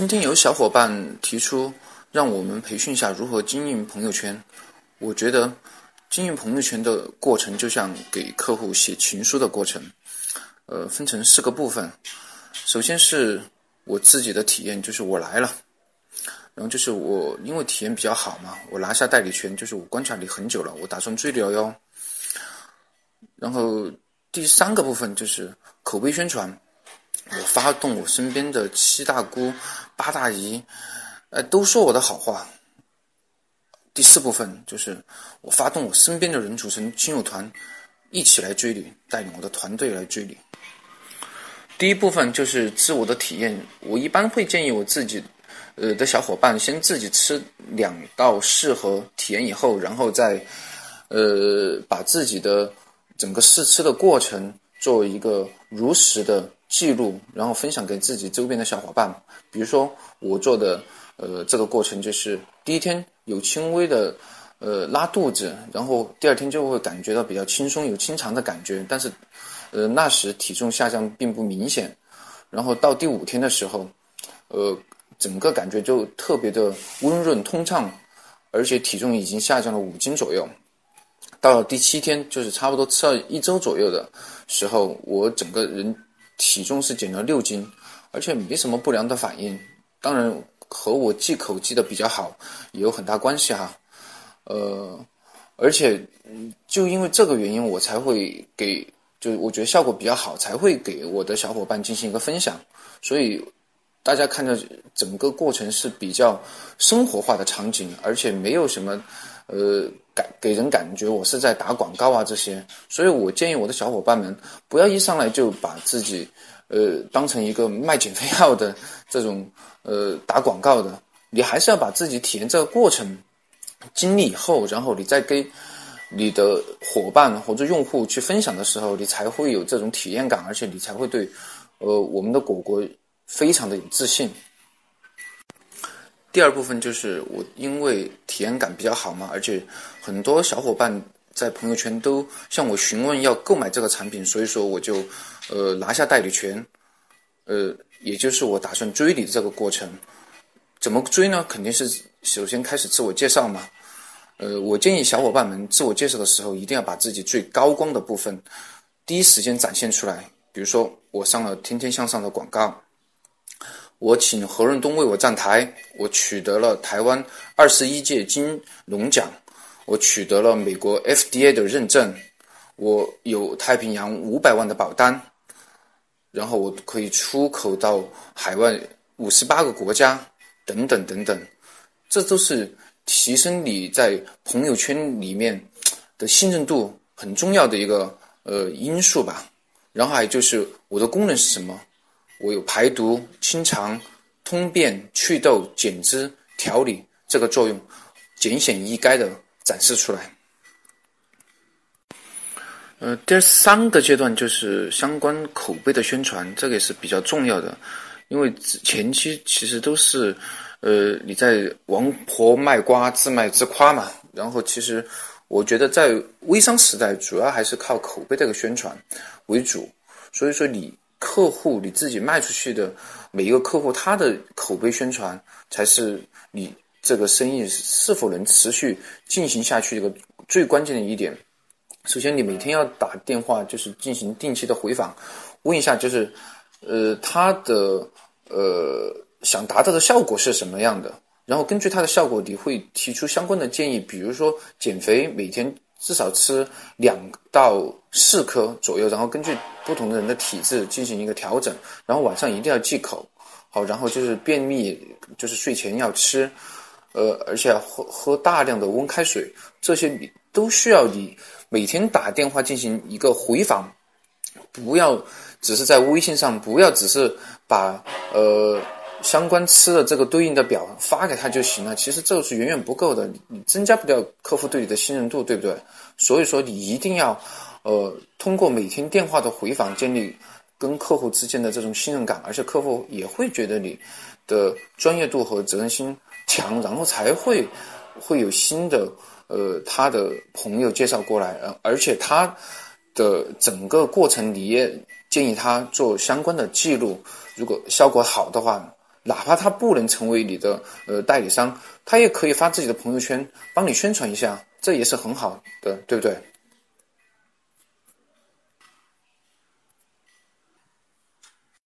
今天有小伙伴提出让我们培训一下如何经营朋友圈。我觉得经营朋友圈的过程就像给客户写情书的过程，呃，分成四个部分。首先是我自己的体验，就是我来了，然后就是我因为体验比较好嘛，我拿下代理权，就是我观察你很久了，我打算追你了哟。然后第三个部分就是口碑宣传。我发动我身边的七大姑八大姨，呃，都说我的好话。第四部分就是我发动我身边的人组成亲友团，一起来追你，带领我的团队来追你。第一部分就是自我的体验，我一般会建议我自己，呃的小伙伴先自己吃两到四盒体验以后，然后再，呃，把自己的整个试吃的过程做一个如实的。记录，然后分享给自己周边的小伙伴。比如说，我做的，呃，这个过程就是第一天有轻微的，呃，拉肚子，然后第二天就会感觉到比较轻松，有清肠的感觉。但是，呃，那时体重下降并不明显。然后到第五天的时候，呃，整个感觉就特别的温润通畅，而且体重已经下降了五斤左右。到了第七天，就是差不多吃了一周左右的时候，我整个人。体重是减了六斤，而且没什么不良的反应。当然和我忌口忌的比较好也有很大关系哈。呃，而且就因为这个原因，我才会给，就我觉得效果比较好，才会给我的小伙伴进行一个分享。所以大家看着整个过程是比较生活化的场景，而且没有什么呃感给人感觉我是在打广告啊这些。所以我建议我的小伙伴们不要一上来就把自己。呃，当成一个卖减肥药的这种呃打广告的，你还是要把自己体验这个过程经历以后，然后你再给你的伙伴或者用户去分享的时候，你才会有这种体验感，而且你才会对呃我们的果果非常的有自信。第二部分就是我因为体验感比较好嘛，而且很多小伙伴。在朋友圈都向我询问要购买这个产品，所以说我就，呃，拿下代理权，呃，也就是我打算追你的这个过程。怎么追呢？肯定是首先开始自我介绍嘛。呃，我建议小伙伴们自我介绍的时候，一定要把自己最高光的部分第一时间展现出来。比如说，我上了《天天向上》的广告，我请何润东为我站台，我取得了台湾二十一届金龙奖。我取得了美国 FDA 的认证，我有太平洋五百万的保单，然后我可以出口到海外五十八个国家，等等等等，这都是提升你在朋友圈里面的信任度很重要的一个呃因素吧。然后还有就是我的功能是什么？我有排毒、清肠、通便、祛痘、减脂、调理这个作用，简显易赅的。展示出来。呃，第三个阶段就是相关口碑的宣传，这个也是比较重要的，因为前期其实都是，呃，你在王婆卖瓜，自卖自夸嘛。然后其实我觉得在微商时代，主要还是靠口碑这个宣传为主。所以说，你客户你自己卖出去的每一个客户，他的口碑宣传才是你。这个生意是否能持续进行下去？一个最关键的一点，首先你每天要打电话，就是进行定期的回访，问一下，就是呃他的呃想达到的效果是什么样的，然后根据他的效果，你会提出相关的建议，比如说减肥每天至少吃两到四颗左右，然后根据不同的人的体质进行一个调整，然后晚上一定要忌口，好，然后就是便秘，就是睡前要吃。呃，而且喝喝大量的温开水，这些你都需要你每天打电话进行一个回访，不要只是在微信上，不要只是把呃相关吃的这个对应的表发给他就行了。其实这个是远远不够的，你增加不了客户对你的信任度，对不对？所以说你一定要呃通过每天电话的回访建立跟客户之间的这种信任感，而且客户也会觉得你的专业度和责任心。强，然后才会会有新的呃他的朋友介绍过来，呃，而且他的整个过程你也建议他做相关的记录，如果效果好的话，哪怕他不能成为你的呃代理商，他也可以发自己的朋友圈帮你宣传一下，这也是很好的，对不对？